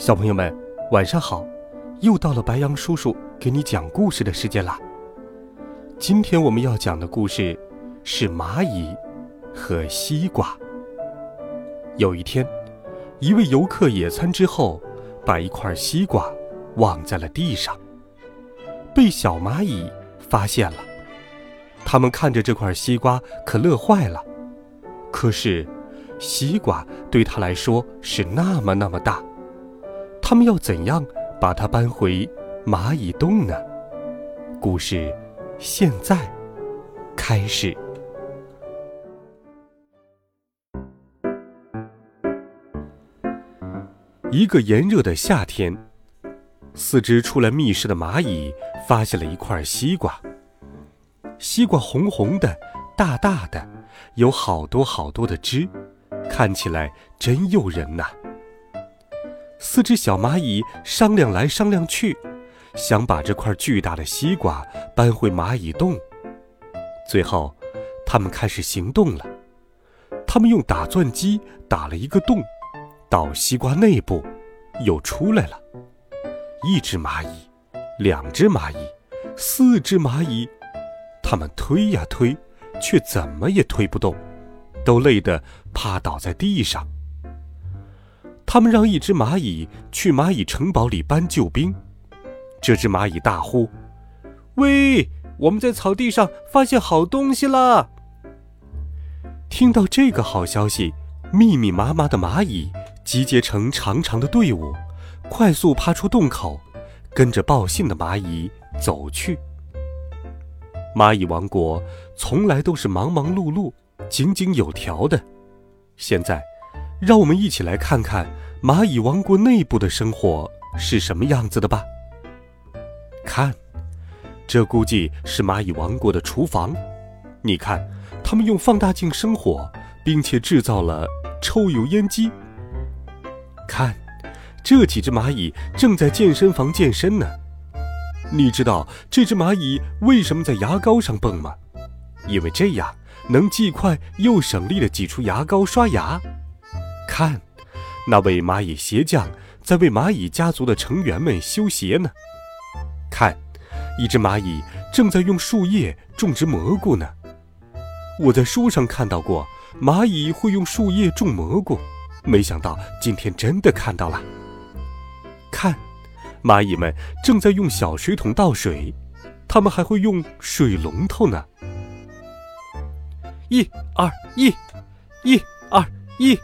小朋友们，晚上好！又到了白羊叔叔给你讲故事的时间啦。今天我们要讲的故事是蚂蚁和西瓜。有一天，一位游客野餐之后，把一块西瓜忘在了地上，被小蚂蚁发现了。他们看着这块西瓜，可乐坏了。可是，西瓜对他来说是那么那么大。他们要怎样把它搬回蚂蚁洞呢？故事现在开始。一个炎热的夏天，四只出来觅食的蚂蚁发现了一块西瓜。西瓜红红的，大大的，有好多好多的汁，看起来真诱人呐。四只小蚂蚁商量来商量去，想把这块巨大的西瓜搬回蚂蚁洞。最后，他们开始行动了。他们用打钻机打了一个洞，到西瓜内部，又出来了。一只蚂蚁，两只蚂蚁，四只蚂蚁，他们推呀推，却怎么也推不动，都累得趴倒在地上。他们让一只蚂蚁去蚂蚁城堡里搬救兵。这只蚂蚁大呼：“喂，我们在草地上发现好东西了！”听到这个好消息，密密麻麻的蚂蚁集结成长长的队伍，快速爬出洞口，跟着报信的蚂蚁走去。蚂蚁王国从来都是忙忙碌碌、井井有条的，现在。让我们一起来看看蚂蚁王国内部的生活是什么样子的吧。看，这估计是蚂蚁王国的厨房。你看，他们用放大镜生火，并且制造了抽油烟机。看，这几只蚂蚁正在健身房健身呢。你知道这只蚂蚁为什么在牙膏上蹦吗？因为这样能既快又省力的挤出牙膏刷牙。看，那位蚂蚁鞋匠在为蚂蚁家族的成员们修鞋呢。看，一只蚂蚁正在用树叶种植蘑菇呢。我在书上看到过蚂蚁会用树叶种蘑菇，没想到今天真的看到了。看，蚂蚁们正在用小水桶倒水，它们还会用水龙头呢。一、二、一、一、二、一。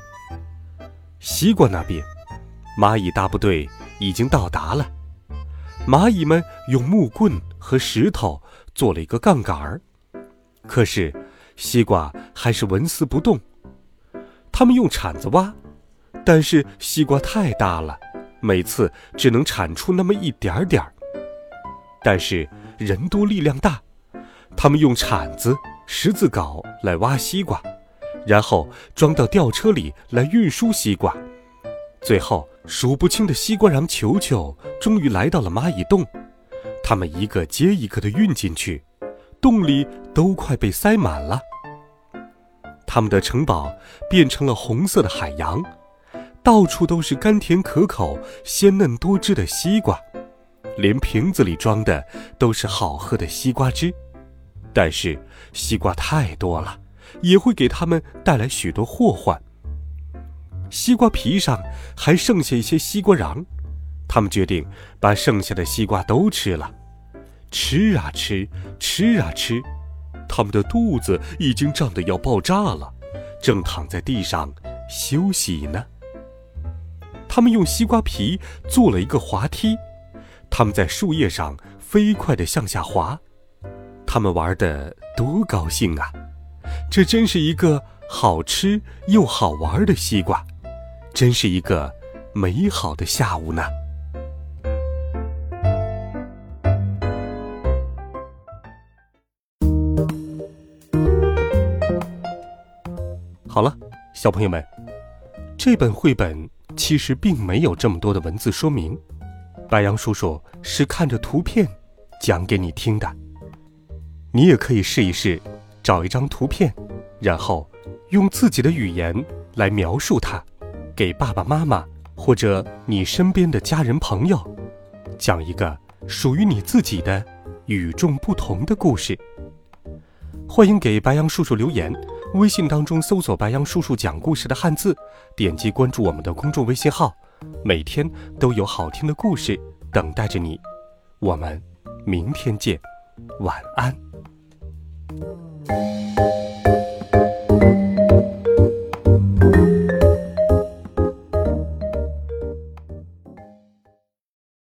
西瓜那边，蚂蚁大部队已经到达了。蚂蚁们用木棍和石头做了一个杠杆儿，可是西瓜还是纹丝不动。他们用铲子挖，但是西瓜太大了，每次只能铲出那么一点儿点儿。但是人多力量大，他们用铲子、十字镐来挖西瓜。然后装到吊车里来运输西瓜，最后数不清的西瓜瓤球球终于来到了蚂蚁洞，它们一个接一个的运进去，洞里都快被塞满了。他们的城堡变成了红色的海洋，到处都是甘甜可口、鲜嫩多汁的西瓜，连瓶子里装的都是好喝的西瓜汁。但是西瓜太多了。也会给他们带来许多祸患。西瓜皮上还剩下一些西瓜瓤，他们决定把剩下的西瓜都吃了。吃啊吃，吃啊吃，他们的肚子已经胀得要爆炸了，正躺在地上休息呢。他们用西瓜皮做了一个滑梯，他们在树叶上飞快地向下滑，他们玩得多高兴啊！这真是一个好吃又好玩的西瓜，真是一个美好的下午呢。好了，小朋友们，这本绘本其实并没有这么多的文字说明，白羊叔叔是看着图片讲给你听的。你也可以试一试，找一张图片，然后用自己的语言来描述它，给爸爸妈妈或者你身边的家人朋友讲一个属于你自己的与众不同的故事。欢迎给白羊叔叔留言。微信当中搜索“白羊叔叔讲故事”的汉字，点击关注我们的公众微信号，每天都有好听的故事等待着你。我们明天见，晚安。thank you